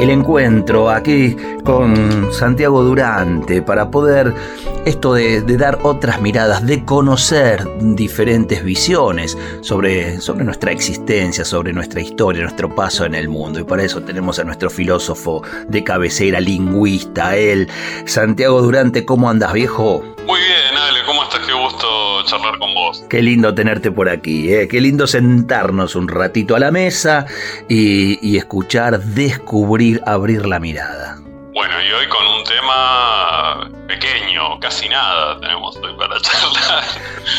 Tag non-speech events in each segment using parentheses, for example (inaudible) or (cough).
El encuentro aquí con Santiago Durante para poder esto de, dar otras miradas, de conocer diferentes visiones sobre, sobre nuestra existencia, sobre nuestra historia, nuestro paso en el mundo. Y para eso tenemos a nuestro filósofo de cabecera, lingüista, él, Santiago Durante. ¿Cómo andas, viejo? Muy bien, Ale, ¿cómo estás? Charlar con vos. Qué lindo tenerte por aquí, ¿eh? qué lindo sentarnos un ratito a la mesa y, escuchar, descubrir, abrir la mirada. Bueno, y hoy con un tema pequeño, casi nada tenemos hoy para (laughs) charlar.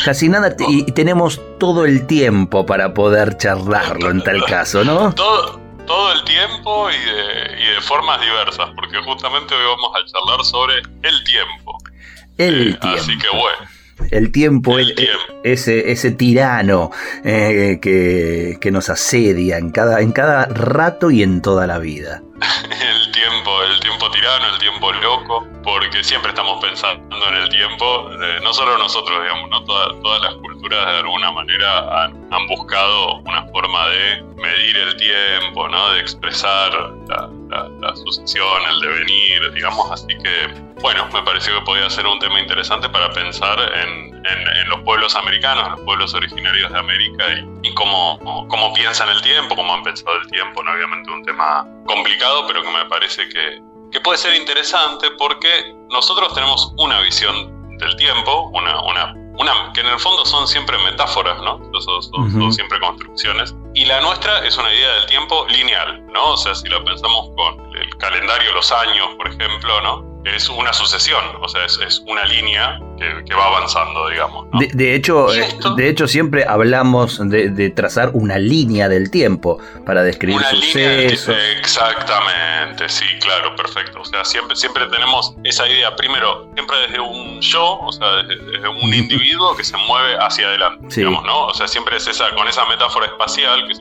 Casi nada, y tenemos todo el tiempo para poder charlarlo en tal (laughs) caso, ¿no? Todo, todo el tiempo y de, y de formas diversas, porque justamente hoy vamos a charlar sobre el tiempo. El tiempo. Así que bueno. El tiempo, el Ese, ese tirano eh, que, que, nos asedia en cada, en cada rato y en toda la vida. (laughs) el tiempo, el tiempo tirano, el tiempo loco, porque siempre estamos pensando en el tiempo, no solo nosotros, digamos, ¿no? todas las culturas de alguna manera han, buscado una forma de medir el tiempo, ¿no? de expresar la, sucesión, el devenir, digamos, así que, bueno, me pareció que podía ser un tema interesante para pensar en, los pueblos americanos, los pueblos originarios de América y, y cómo, cómo piensan el tiempo, cómo han pensado el tiempo, ¿no? obviamente un tema complicado, pero que me parece que, que puede ser interesante porque nosotros tenemos una visión del tiempo, una, una, una, que en el fondo son siempre metáforas, ¿no? son siempre construcciones y la nuestra es una idea del tiempo lineal, ¿no? O sea, si lo pensamos con el calendario, los años, por ejemplo, ¿no? Es una sucesión, o sea, es, una línea que, va avanzando, digamos. De, hecho, eh, de hecho, siempre hablamos de, trazar una línea del tiempo para describir una sucesos. exactamente, sí, claro, perfecto. O sea, siempre, siempre tenemos esa idea, primero, siempre desde un yo, o sea, desde, un individuo que se mueve hacia adelante, digamos, ¿no? O sea, siempre es esa, con esa metáfora espacial que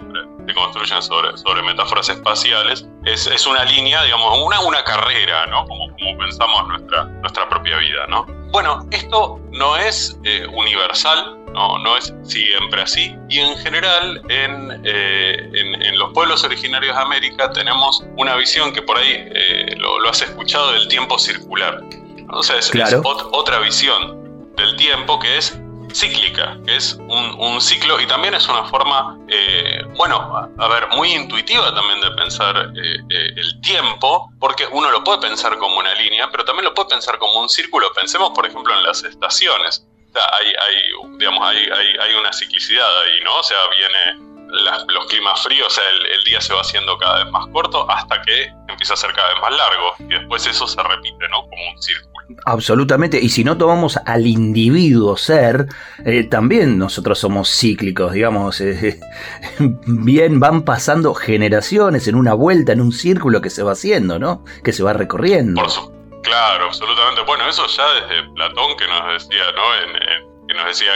se construyen sobre, sobre metáforas espaciales, es, es una línea, digamos, una, una carrera, ¿no? Como, como pensamos nuestra, nuestra propia vida, ¿no? Bueno, esto no es eh, universal, no, no es siempre así. Y en general, en, eh, en, los pueblos originarios de América tenemos una visión que por ahí eh, lo, has escuchado del tiempo circular. O sea, es, otra visión del tiempo que es cíclica, que es un, ciclo y también es una forma, eh, bueno, a, ver, muy intuitiva también de pensar eh, eh, el tiempo, porque uno lo puede pensar como una línea, pero también lo puede pensar como un círculo. Pensemos, por ejemplo, en las estaciones. hay, hay, digamos, hay, hay, hay una ciclicidad ahí, ¿no? O sea, viene los climas fríos, o sea, el, día se va haciendo cada vez más corto hasta que empieza a ser cada vez más largo y después eso se repite, ¿no? Como un círculo. Absolutamente, y si no tomamos al individuo ser, eh, también nosotros somos cíclicos, digamos, eh, (laughs) bien van pasando generaciones en una vuelta, en un círculo que se va haciendo, ¿no? Que se va recorriendo. claro, absolutamente. Bueno, eso ya desde Platón que nos decía, ¿no? en que nos decía,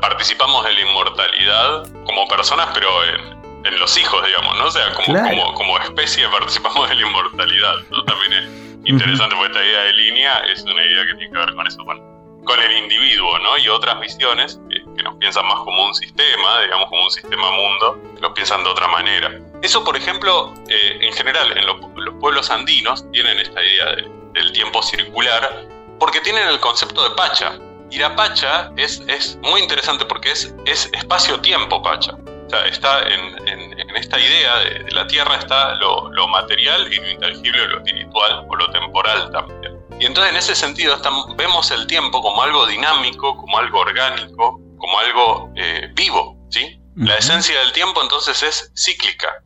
participamos de la inmortalidad como personas, pero en, los hijos, digamos, ¿no? O sea, como, como, especie participamos de la inmortalidad. También es interesante porque esta idea de línea es una idea que tiene que ver con eso, con, el individuo, ¿no? Y otras visiones que, nos piensan más como un sistema, digamos, como un sistema mundo, los piensan de otra manera. Eso, por ejemplo, eh, en general, en los pueblos andinos tienen esta idea del tiempo circular porque tienen el concepto de pacha, y la Pacha es, es muy interesante porque es, es espacio-tiempo Pacha. O sea, está en, en, esta idea de, la Tierra está lo, lo, material y lo intangible, lo espiritual o lo temporal también. Y entonces en ese sentido vemos el tiempo como algo dinámico, como algo orgánico, como algo eh, vivo. ¿sí? La esencia del tiempo entonces es cíclica.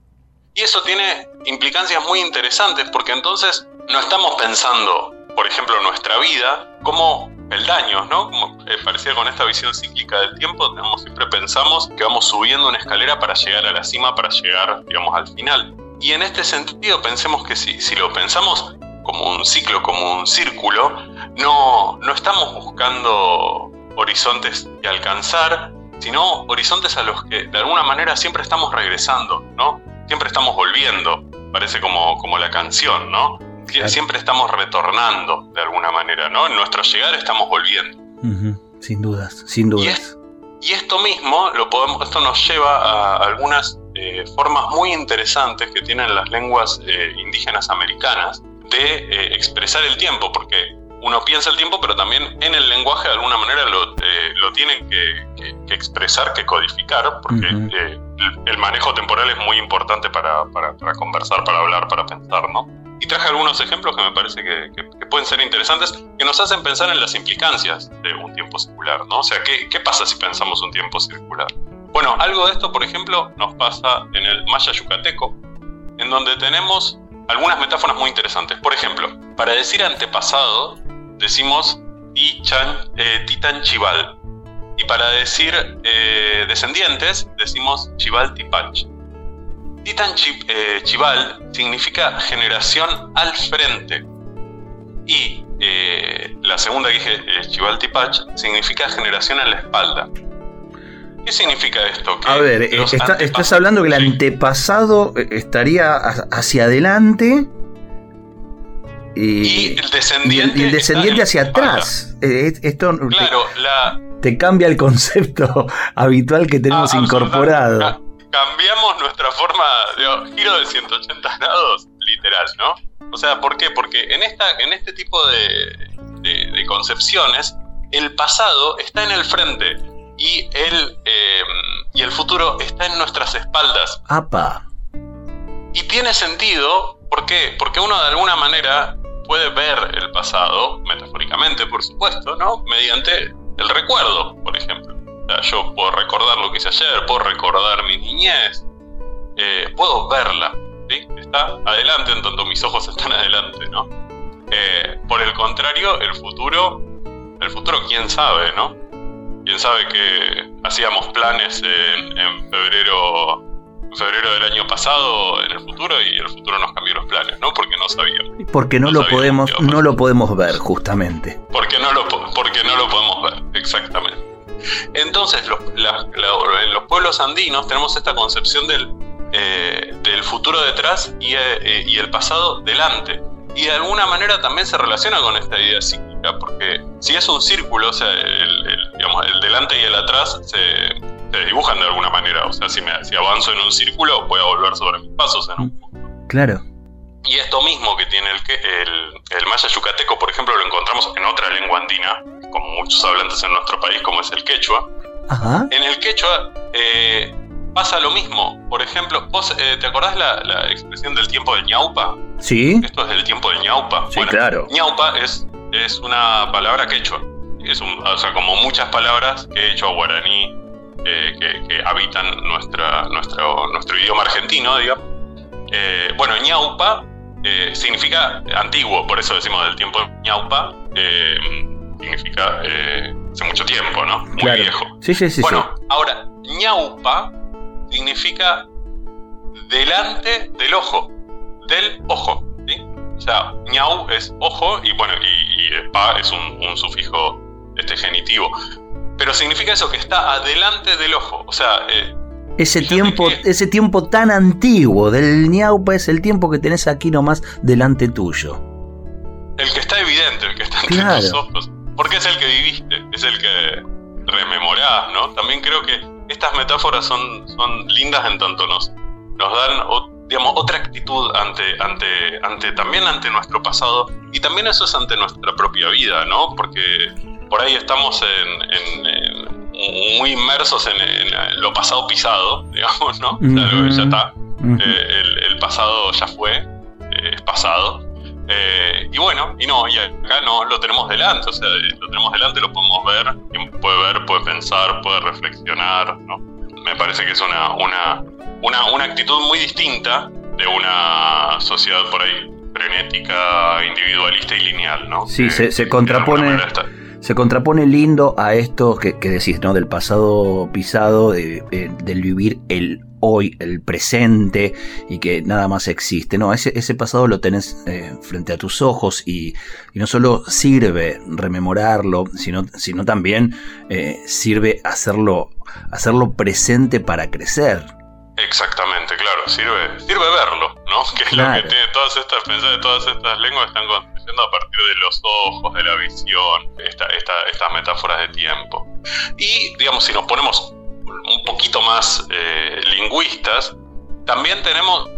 Y eso tiene implicancias muy interesantes porque entonces no estamos pensando, por ejemplo, nuestra vida como peldaños, ¿no? Como eh, parecía con esta visión cíclica del tiempo, tenemos, siempre pensamos que vamos subiendo una escalera para llegar a la cima, para llegar, digamos, al final. Y en este sentido pensemos que si, si lo pensamos como un ciclo, como un círculo, no, no estamos buscando horizontes que alcanzar, sino horizontes a los que de alguna manera siempre estamos regresando, ¿no? Siempre estamos volviendo, parece como, como la canción, ¿no? Siempre estamos retornando de alguna manera, ¿no? En nuestro llegar estamos volviendo. Sin dudas, sin dudas. Y, esto mismo lo podemos, esto nos lleva a algunas eh, formas muy interesantes que tienen las lenguas eh, indígenas americanas de eh, expresar el tiempo, porque uno piensa el tiempo, pero también en el lenguaje de alguna manera lo, eh, lo tienen que, expresar, que codificar, porque el, manejo temporal es muy importante para, para, conversar, para hablar, para pensar, ¿no? Y traje algunos ejemplos que me parece que, pueden ser interesantes, que nos hacen pensar en las implicancias de un tiempo circular, ¿no? O sea, ¿qué, pasa si pensamos un tiempo circular? Bueno, algo de esto, por ejemplo, nos pasa en el Maya Yucateco, en donde tenemos algunas metáforas muy interesantes. Por ejemplo, para decir antepasado, decimos eh, Titan Chival. Y para decir eh, descendientes, decimos Chival Tipach. Titan eh, Chival significa generación al frente. Y la segunda que dije, Chival Tipach, significa generación a la espalda. ¿Qué significa esto? a ver, estás hablando que el antepasado estaría hacia adelante y, el descendiente, el descendiente hacia atrás. Eh, esto te, cambia el concepto (laughs) habitual que tenemos ah, incorporado. Cambiamos nuestra forma de giro de 180 grados, literal, ¿no? O sea, ¿por qué? Porque en, esta, en este tipo de, concepciones, el pasado está en el frente y el, em, y el futuro está en nuestras espaldas. ¡Apa! Y tiene sentido, ¿por qué? Porque uno de alguna manera puede ver el pasado, metafóricamente por supuesto, ¿no? Mediante el recuerdo, por ejemplo. Sea, yo puedo recordar lo que hice ayer, puedo recordar mi niñez, eh, puedo verla, ¿sí? Está adelante en tanto mis ojos están adelante, ¿no? Eh, por el contrario, el futuro, el futuro, quién sabe, ¿no? Quién sabe que hacíamos planes en, en febrero febrero del año pasado en el futuro y el futuro nos cambió los planes, ¿no? Porque no sabíamos. Porque no, lo podemos, no lo podemos ver, justamente. Porque no lo, porque no lo podemos ver, exactamente. Entonces, en los pueblos andinos tenemos esta concepción del, eh, del futuro detrás y, eh, y el pasado delante. Y de alguna manera también se relaciona con esta idea psíquica, porque si es un círculo, o sea, el, digamos, el delante y el atrás se, se dibujan de alguna manera. O sea, si, me, si avanzo en un círculo, voy a volver sobre mis pasos en un punto. Claro. Y esto mismo que tiene el, el, el maya yucateco, por ejemplo, lo encontramos en otra lengua andina, muchos hablantes en nuestro país, como es el quechua. Ajá. En el quechua eh, pasa lo mismo. Por ejemplo, ¿vos eh, te acordás la, la, expresión del tiempo del ñaupa? Sí. Esto es del tiempo del ñaupa. Sí, claro. ñaupa es, es una palabra quechua. Es un, o sea, como muchas palabras quechua, guaraní, eh, que, habitan nuestra, nuestro, nuestro idioma argentino, digamos. Eh, bueno, ñaupa significa antiguo, por eso decimos del tiempo ñaupa, significa hace mucho tiempo, ¿no? Muy viejo. Sí, sí, sí. Bueno, ahora, ñaupa significa delante del ojo, del ojo, ¿sí? O sea, ñau es ojo y bueno, y, pa es un, un sufijo este genitivo. Pero significa eso, que está adelante del ojo. O sea. Eh, ese tiempo, ese tiempo tan antiguo del ñaupa es el tiempo que tenés aquí nomás delante tuyo. El que está evidente, el que está entre tus ojos. Porque es el que viviste, es el que rememorás, ¿no? También creo que estas metáforas son, son lindas en tanto nos, nos dan digamos, otra actitud ante, ante, ante, también ante nuestro pasado y también eso es ante nuestra propia vida, ¿no? Porque por ahí estamos en, muy inmersos en, lo pasado pisado, (laughs) digamos, ¿no? ya está. Eh, el, pasado ya fue, eh, es pasado. Eh, y bueno, y no, y acá no lo tenemos delante, o sea, lo tenemos delante, lo podemos ver, puede ver, puede pensar, puede reflexionar, ¿no? Me parece que es una, una, una, una actitud muy distinta de una sociedad por ahí frenética, individualista y lineal, ¿no? Sí, se, se contrapone Se contrapone lindo a esto que, decís, ¿no? Del pasado pisado, de, eh, del vivir el hoy, el presente y que nada más existe. No, ese, ese pasado lo tenés eh, frente a tus ojos y, no solo sirve rememorarlo, sino, sino también eh, sirve hacerlo, hacerlo presente para crecer. Exactamente, claro, sirve, sirve verlo, ¿no? (laughs) Que es lo que tiene todas estas, pensar todas estas lenguas están construyendo a partir de los ojos, de la visión, esta, estas metáforas de tiempo. Y, digamos, si nos ponemos un poquito más eh, lingüistas, también tenemos,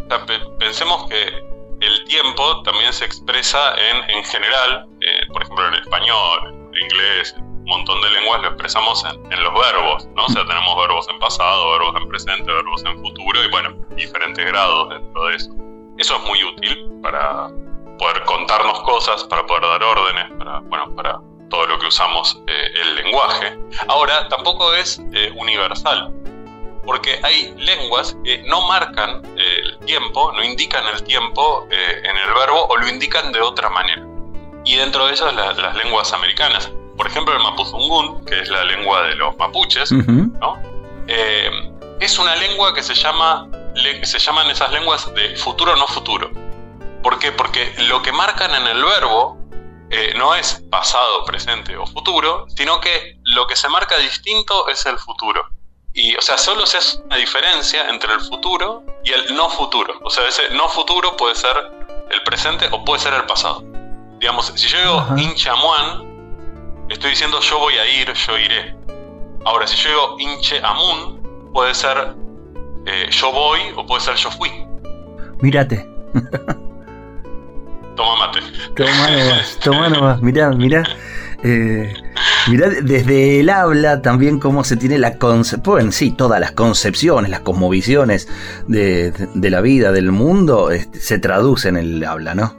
pensemos que el tiempo también se expresa en, en general, eh, por ejemplo en español, en inglés, un montón de lenguas lo expresamos en, en, los verbos, ¿no? O sea, tenemos verbos en pasado, verbos en presente, verbos en futuro y bueno, diferentes grados dentro de eso. Eso es muy útil para poder contarnos cosas, para poder dar órdenes, para, bueno, para todo lo que usamos eh, el lenguaje. Ahora, tampoco es eh, universal, porque hay lenguas que no marcan eh, el tiempo, no indican el tiempo en el verbo o lo indican de otra manera. Y dentro de esas las lenguas americanas. Por ejemplo, el mapuzungún, que es la lengua de los mapuches, ¿no? es una lengua que se llama, se llaman esas lenguas de futuro no futuro. ¿Por qué? Porque lo que marcan en el verbo eh, no es pasado, presente o futuro, sino que lo que se marca distinto es el futuro. Y, o sea, solo se hace una diferencia entre el futuro y el no futuro. O sea, ese no futuro puede ser el presente o puede ser el pasado. Digamos, si yo digo inchamuan, estoy diciendo yo voy a ir, yo iré. Ahora, si yo digo inche amun, puede ser eh, yo voy o puede ser yo fui. Mírate. (laughs) Toma mate. Toma nomás, toma (laughs) nomás. Mirá, mirá. Eh, mirá desde el habla también cómo se tiene la concepción, sí, todas las concepciones, las cosmovisiones de, de, la vida, del mundo, este, se traducen en el habla, ¿no?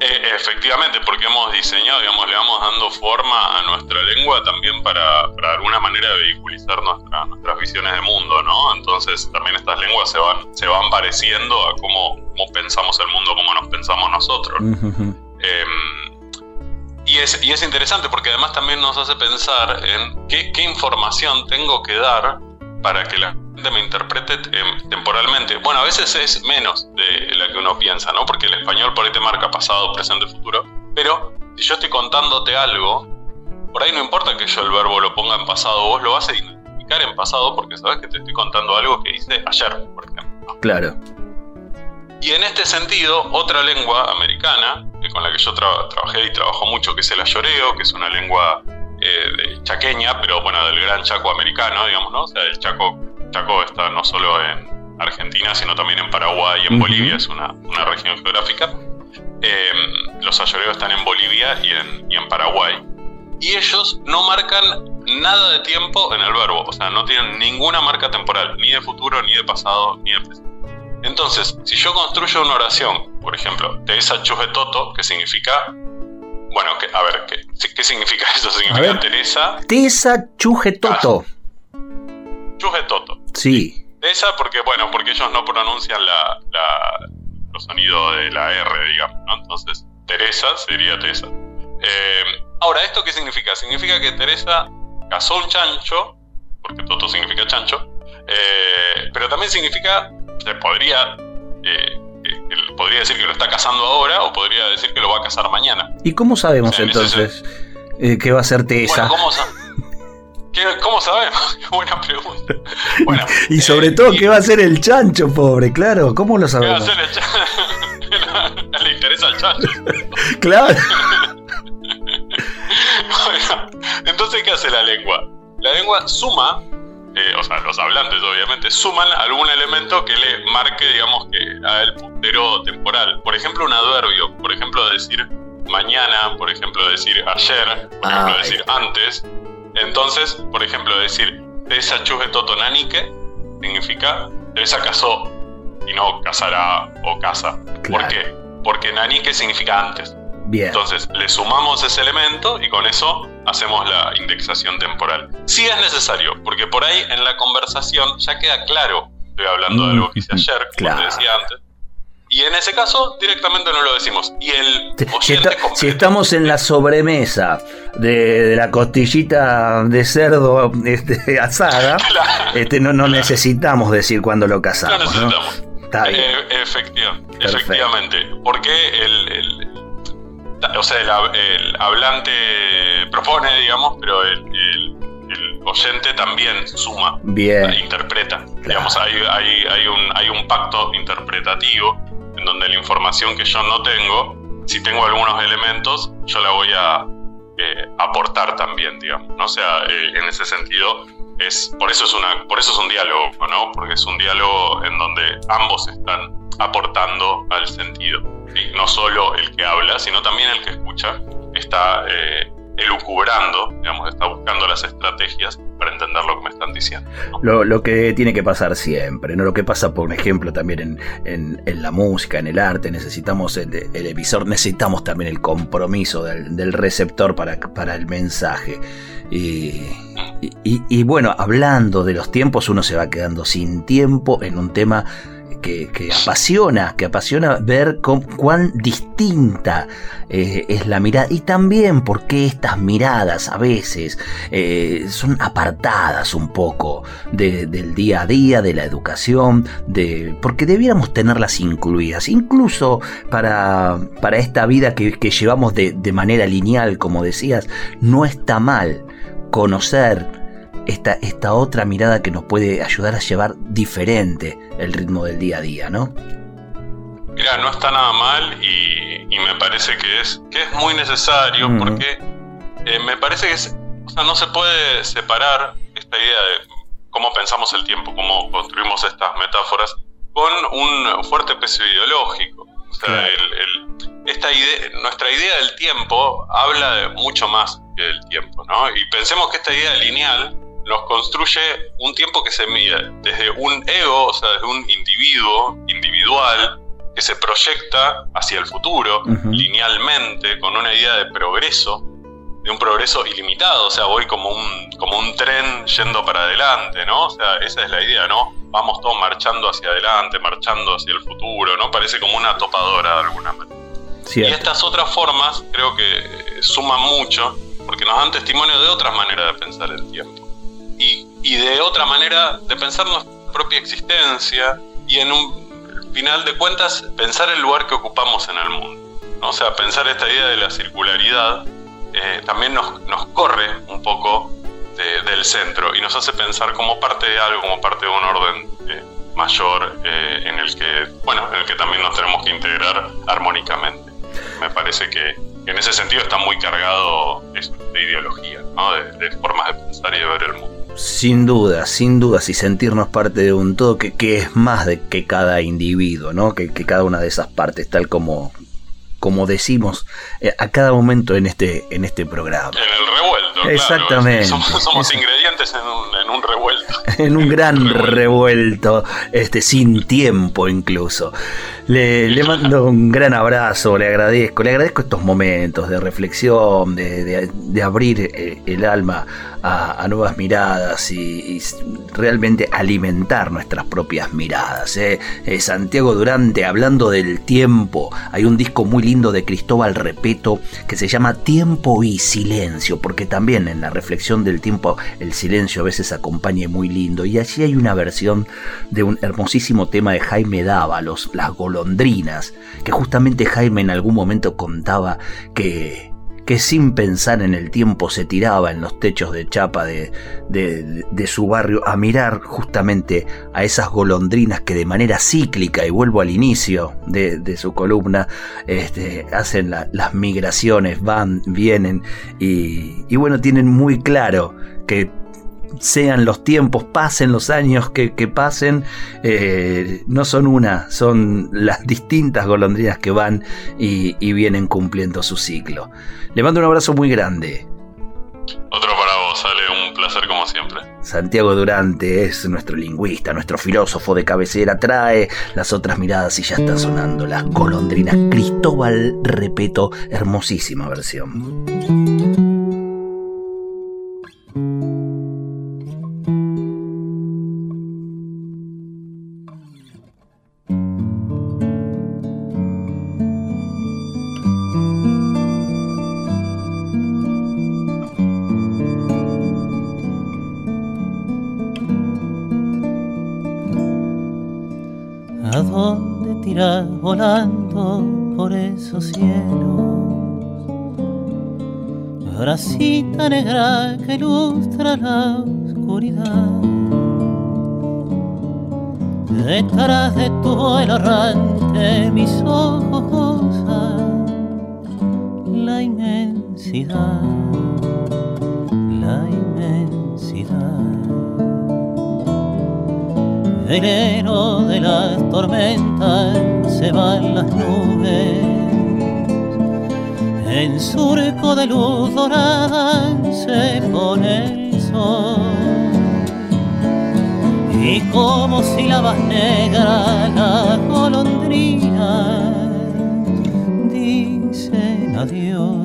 Eh, efectivamente, porque hemos diseñado, digamos, le vamos dando forma a nuestra lengua también para, para de alguna manera vehiculizar nuestras visiones de mundo, ¿no? Entonces también estas lenguas se van, se van pareciendo a cómo, cómo pensamos el mundo, cómo nos pensamos nosotros. Em, y, es, y es interesante porque además también nos hace pensar en qué, qué información tengo que dar para que la me interprete temporalmente. Bueno, a veces es menos de la que uno piensa, ¿no? Porque el español por ahí te marca pasado, presente, futuro. Pero si yo estoy contándote algo, por ahí no importa que yo el verbo lo ponga en pasado, vos lo vas a identificar en pasado porque sabes que te estoy contando algo que hice ayer, por ejemplo. Claro. Y en este sentido, otra lengua americana, con la que yo trabajé y trabajo mucho, que es el ayoreo, que es una lengua eh, chaqueña, pero bueno, del gran chaco americano, digamos, ¿no? O sea, el chaco Chaco está no solo en Argentina, sino también en Paraguay y en Bolivia, es una, región geográfica. Em, los ayoreos están en Bolivia y en, y en Paraguay. Y ellos no marcan nada de tiempo en el verbo, o sea, no tienen ninguna marca temporal, ni de futuro, ni de pasado, ni de presente. Entonces, si yo construyo una oración, por ejemplo, Teresa Chujetoto, que significa. Bueno, que, a ver, ¿qué, ¿qué significa eso? Significa Teresa. Teresa Chujetoto. Chujetoto. Sí. Esa porque, bueno, porque ellos no pronuncian la, los sonidos de la R, digamos, ¿no? Entonces, Teresa sería Teresa. Eh, ahora, ¿esto qué significa? Significa que Teresa casó un chancho, porque Toto significa chancho, eh, pero también significa, se podría, eh, podría decir que lo está casando ahora o podría decir que lo va a casar mañana. ¿Y cómo sabemos entonces qué va a ser Teresa? Bueno, ¿cómo ¿Cómo sabemos? (laughs) Buena pregunta. Bueno, (laughs) y, sobre eh, todo, ¿qué va a hacer el chancho, pobre? Claro, ¿cómo lo sabemos? ¿Qué va a hacer el chancho? (laughs) Le interesa al chancho. claro. bueno, entonces, ¿qué hace la lengua? La lengua suma, eh, o sea, los hablantes obviamente, suman algún elemento que le marque, digamos, que a el puntero temporal. Por ejemplo, un adverbio. Por ejemplo, decir mañana, por ejemplo, decir ayer, por ejemplo, decir antes entonces, por ejemplo, decir Teresa chuje toto nanike significa Teresa casó y no casará o casa. ¿Por qué? Porque nanike significa antes. Bien. Entonces, le sumamos ese elemento y con eso hacemos la indexación temporal. Sí es necesario, porque por ahí en la conversación ya queda claro, estoy hablando de algo que hice ayer, como te decía antes, y en ese caso, directamente no lo decimos. Y el si, si estamos en la sobremesa de, la costillita de cerdo este, (laughs) asada, este, no, no necesitamos decir cuando lo casamos. No necesitamos. Eh, efectivamente. Porque el, o sea, el, hablante propone, digamos, pero el, oyente también suma, Bien. interpreta. Digamos, hay, hay, hay, un, hay un pacto interpretativo en donde la información que yo no tengo, si tengo algunos elementos, yo la voy a eh, aportar también, digamos. ¿no? O sea, eh, en ese sentido, es, por, eso es una, por eso es un diálogo, ¿no? Porque es un diálogo en donde ambos están aportando al sentido. Y no solo el que habla, sino también el que escucha está eh, elucubrando, digamos, está buscando las estrategias para entender lo que me están diciendo. Lo, que tiene que pasar siempre, ¿no? Lo que pasa, por ejemplo, también en, la música, en el arte, necesitamos el, el emisor, necesitamos también el compromiso del, receptor para, para el mensaje. Y, y, bueno, hablando de los tiempos, uno se va quedando sin tiempo en un tema que, apasiona, que apasiona ver cuán distinta eh, es la mirada. Y también porque estas miradas a veces eh, son apartadas un poco del día a día, de la educación, de, porque debiéramos tenerlas incluidas, incluso para, para esta vida que, llevamos de, de manera lineal, como decías, no está mal conocer esta, esta otra mirada que nos puede ayudar a llevar diferente el ritmo del día a día, ¿no? Mira, no está nada mal y, me parece que es, que es muy necesario porque eh, me parece que o sea, no se puede separar esta idea de cómo pensamos el tiempo, cómo construimos estas metáforas con un fuerte peso ideológico. O sea, esta idea, nuestra idea del tiempo habla de mucho más que del tiempo, ¿no? Y pensemos que esta idea lineal nos construye un tiempo que se mide desde un ego, o sea, desde un individuo individual que se proyecta hacia el futuro linealmente con una idea de progreso, de un progreso ilimitado, o sea, voy como un, como un tren yendo para adelante, ¿no? O sea, esa es la idea, ¿no? Vamos todos marchando hacia adelante, marchando hacia el futuro, ¿no? Parece como una topadora de alguna manera. Y estas otras formas creo que suman mucho porque nos dan testimonio de otras maneras de pensar el tiempo y, de otra manera de pensar nuestra propia existencia y en un final de cuentas pensar el lugar que ocupamos en el mundo. O sea, pensar esta idea de la circularidad eh, también nos, nos, corre un poco del centro y nos hace pensar como parte de algo, como parte de un orden eh, mayor eh, en el que, bueno, en el que también nos tenemos que integrar armónicamente. Me parece que en ese sentido está muy cargado de ideología, ¿no? de formas de pensar y de ver el mundo. Sin duda, sin duda, y sentirnos parte de un todo que, que es más de que cada individuo, ¿no? Que, que, cada una de esas partes, tal como, como decimos eh, a cada momento en este, en este programa. En el revuelto. Exactamente. Somos, ingredientes en un, en un, revuelto. (laughs) en un gran revuelto. este, sin tiempo incluso. Le, le, mando un gran abrazo, le agradezco, le agradezco estos momentos de reflexión, de, de, de abrir eh, el alma a, nuevas miradas y, realmente alimentar nuestras propias miradas. ¿eh? Eh, Santiago Durante, hablando del tiempo, hay un disco muy lindo de Cristóbal Repeto que se llama Tiempo y Silencio, porque también en la reflexión del tiempo el silencio a veces acompaña muy lindo. Y allí hay una versión de un hermosísimo tema de Jaime Dávalos, Las golondrinas, que justamente Jaime en algún momento contaba que que sin pensar en el tiempo se tiraba en los techos de chapa de, de, su barrio a mirar justamente a esas golondrinas que de manera cíclica, y vuelvo al inicio de, su columna, este, hacen las migraciones, van, vienen, y bueno, tienen muy claro que sean los tiempos, pasen los años que, pasen, eh, no son una, son las distintas golondrinas que van y, y, vienen cumpliendo su ciclo. Le mando un abrazo muy grande. Otro para vos, Ale, un placer como siempre. Santiago Durante es nuestro lingüista, nuestro filósofo de cabecera, trae las otras miradas y ya está sonando las golondrinas. Cristóbal Repeto, hermosísima versión. Vuelo errante mis ojos gozan la inmensidad, la inmensidad. Veneno de las tormentas se van las nubes, en surco de luz dorada se pone el sol. Y como si la negra la golondrina dicen adiós,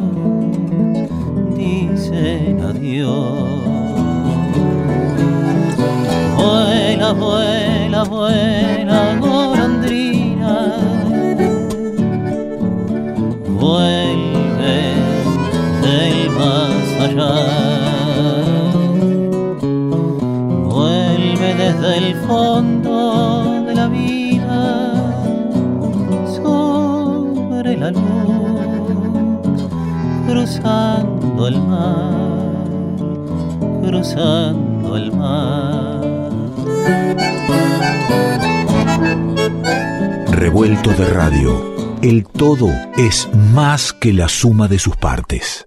dicen adiós. Vuela, vuela, vuela, cruzando el mar, cruzando el mar. Revuelto de radio. El todo es más que la suma de sus partes.